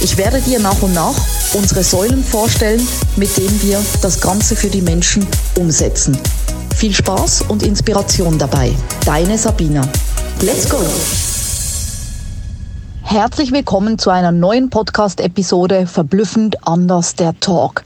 Ich werde dir nach und nach unsere Säulen vorstellen, mit denen wir das Ganze für die Menschen umsetzen. Viel Spaß und Inspiration dabei. Deine Sabina. Let's go! Herzlich willkommen zu einer neuen Podcast-Episode Verblüffend anders der Talk.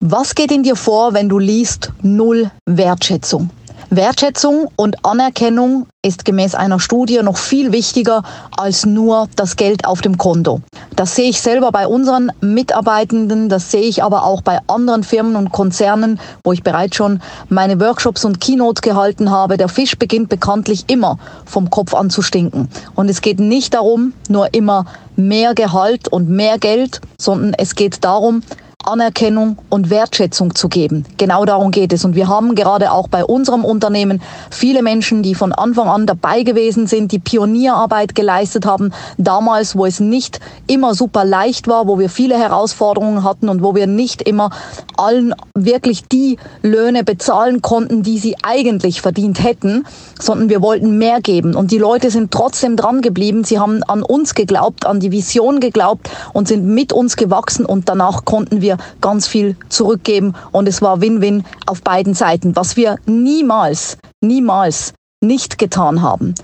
Was geht in dir vor, wenn du liest Null Wertschätzung? Wertschätzung und Anerkennung ist gemäß einer Studie noch viel wichtiger als nur das Geld auf dem Konto. Das sehe ich selber bei unseren Mitarbeitenden, das sehe ich aber auch bei anderen Firmen und Konzernen, wo ich bereits schon meine Workshops und Keynotes gehalten habe. Der Fisch beginnt bekanntlich immer vom Kopf an zu stinken. Und es geht nicht darum, nur immer mehr Gehalt und mehr Geld, sondern es geht darum, Anerkennung und Wertschätzung zu geben. Genau darum geht es. Und wir haben gerade auch bei unserem Unternehmen viele Menschen, die von Anfang an dabei gewesen sind, die Pionierarbeit geleistet haben, damals, wo es nicht immer super leicht war, wo wir viele Herausforderungen hatten und wo wir nicht immer allen wirklich die Löhne bezahlen konnten, die sie eigentlich verdient hätten, sondern wir wollten mehr geben. Und die Leute sind trotzdem dran geblieben. Sie haben an uns geglaubt, an die Vision geglaubt und sind mit uns gewachsen und danach konnten ganz viel zurückgeben und es war Win-Win auf beiden Seiten. Was wir niemals, niemals nicht getan haben.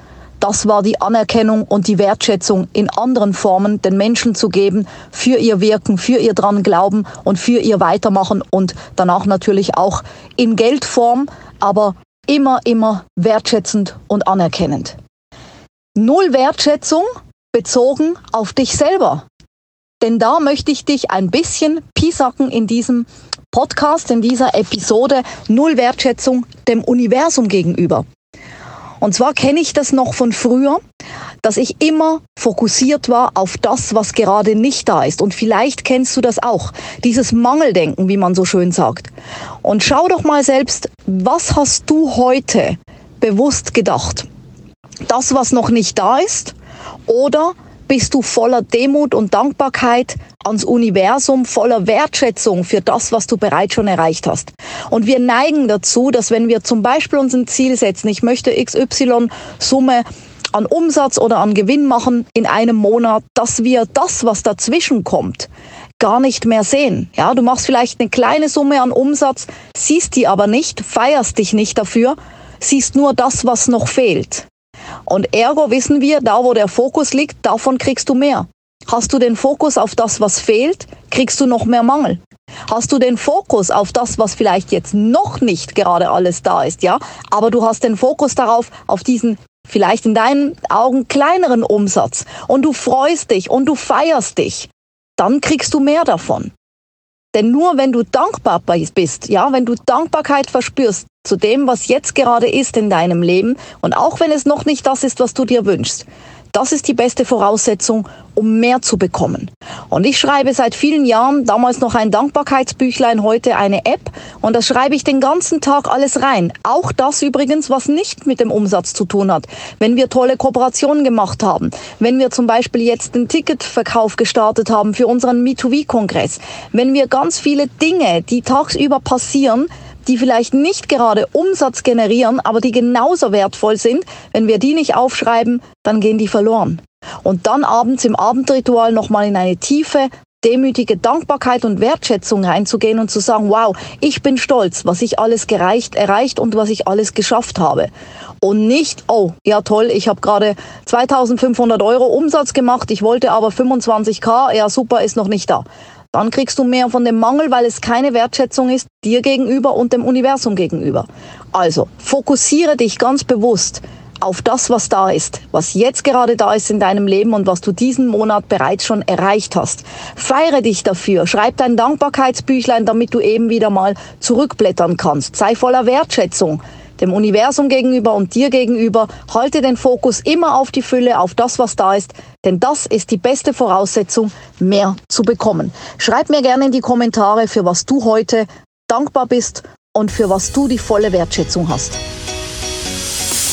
Das war die Anerkennung und die Wertschätzung in anderen Formen den Menschen zu geben für ihr Wirken, für ihr dran Glauben und für ihr Weitermachen und danach natürlich auch in Geldform, aber immer, immer wertschätzend und anerkennend. Null Wertschätzung bezogen auf dich selber. Denn da möchte ich dich ein bisschen piesacken in diesem Podcast, in dieser Episode Null Wertschätzung dem Universum gegenüber. Und zwar kenne ich das noch von früher, dass ich immer fokussiert war auf das, was gerade nicht da ist. Und vielleicht kennst du das auch, dieses Mangeldenken, wie man so schön sagt. Und schau doch mal selbst, was hast du heute bewusst gedacht? Das, was noch nicht da ist? Oder bist du voller Demut und Dankbarkeit ans Universum, voller Wertschätzung für das, was du bereits schon erreicht hast. Und wir neigen dazu, dass wenn wir zum Beispiel uns ein Ziel setzen, ich möchte XY Summe an Umsatz oder an Gewinn machen in einem Monat, dass wir das, was dazwischen kommt, gar nicht mehr sehen. Ja, du machst vielleicht eine kleine Summe an Umsatz, siehst die aber nicht, feierst dich nicht dafür, siehst nur das, was noch fehlt. Und ergo wissen wir, da wo der Fokus liegt, davon kriegst du mehr. Hast du den Fokus auf das, was fehlt, kriegst du noch mehr Mangel. Hast du den Fokus auf das, was vielleicht jetzt noch nicht gerade alles da ist, ja, aber du hast den Fokus darauf, auf diesen vielleicht in deinen Augen kleineren Umsatz und du freust dich und du feierst dich, dann kriegst du mehr davon. Denn nur wenn du dankbar bist, ja, wenn du Dankbarkeit verspürst zu dem, was jetzt gerade ist in deinem Leben und auch wenn es noch nicht das ist, was du dir wünschst, das ist die beste Voraussetzung, um mehr zu bekommen. Und ich schreibe seit vielen Jahren, damals noch ein Dankbarkeitsbüchlein, heute eine App. Und da schreibe ich den ganzen Tag alles rein. Auch das übrigens, was nicht mit dem Umsatz zu tun hat. Wenn wir tolle Kooperationen gemacht haben, wenn wir zum Beispiel jetzt den Ticketverkauf gestartet haben für unseren Me2V-Kongress, wenn wir ganz viele Dinge, die tagsüber passieren, die vielleicht nicht gerade Umsatz generieren, aber die genauso wertvoll sind. Wenn wir die nicht aufschreiben, dann gehen die verloren. Und dann abends im Abendritual nochmal in eine tiefe, demütige Dankbarkeit und Wertschätzung reinzugehen und zu sagen, wow, ich bin stolz, was ich alles gereicht, erreicht und was ich alles geschafft habe. Und nicht, oh, ja toll, ich habe gerade 2500 Euro Umsatz gemacht, ich wollte aber 25k, ja super, ist noch nicht da. Dann kriegst du mehr von dem Mangel, weil es keine Wertschätzung ist dir gegenüber und dem Universum gegenüber. Also fokussiere dich ganz bewusst auf das, was da ist, was jetzt gerade da ist in deinem Leben und was du diesen Monat bereits schon erreicht hast. Feiere dich dafür, schreib dein Dankbarkeitsbüchlein, damit du eben wieder mal zurückblättern kannst. Sei voller Wertschätzung dem Universum gegenüber und dir gegenüber. Halte den Fokus immer auf die Fülle, auf das, was da ist, denn das ist die beste Voraussetzung, mehr zu bekommen. Schreib mir gerne in die Kommentare, für was du heute dankbar bist und für was du die volle Wertschätzung hast.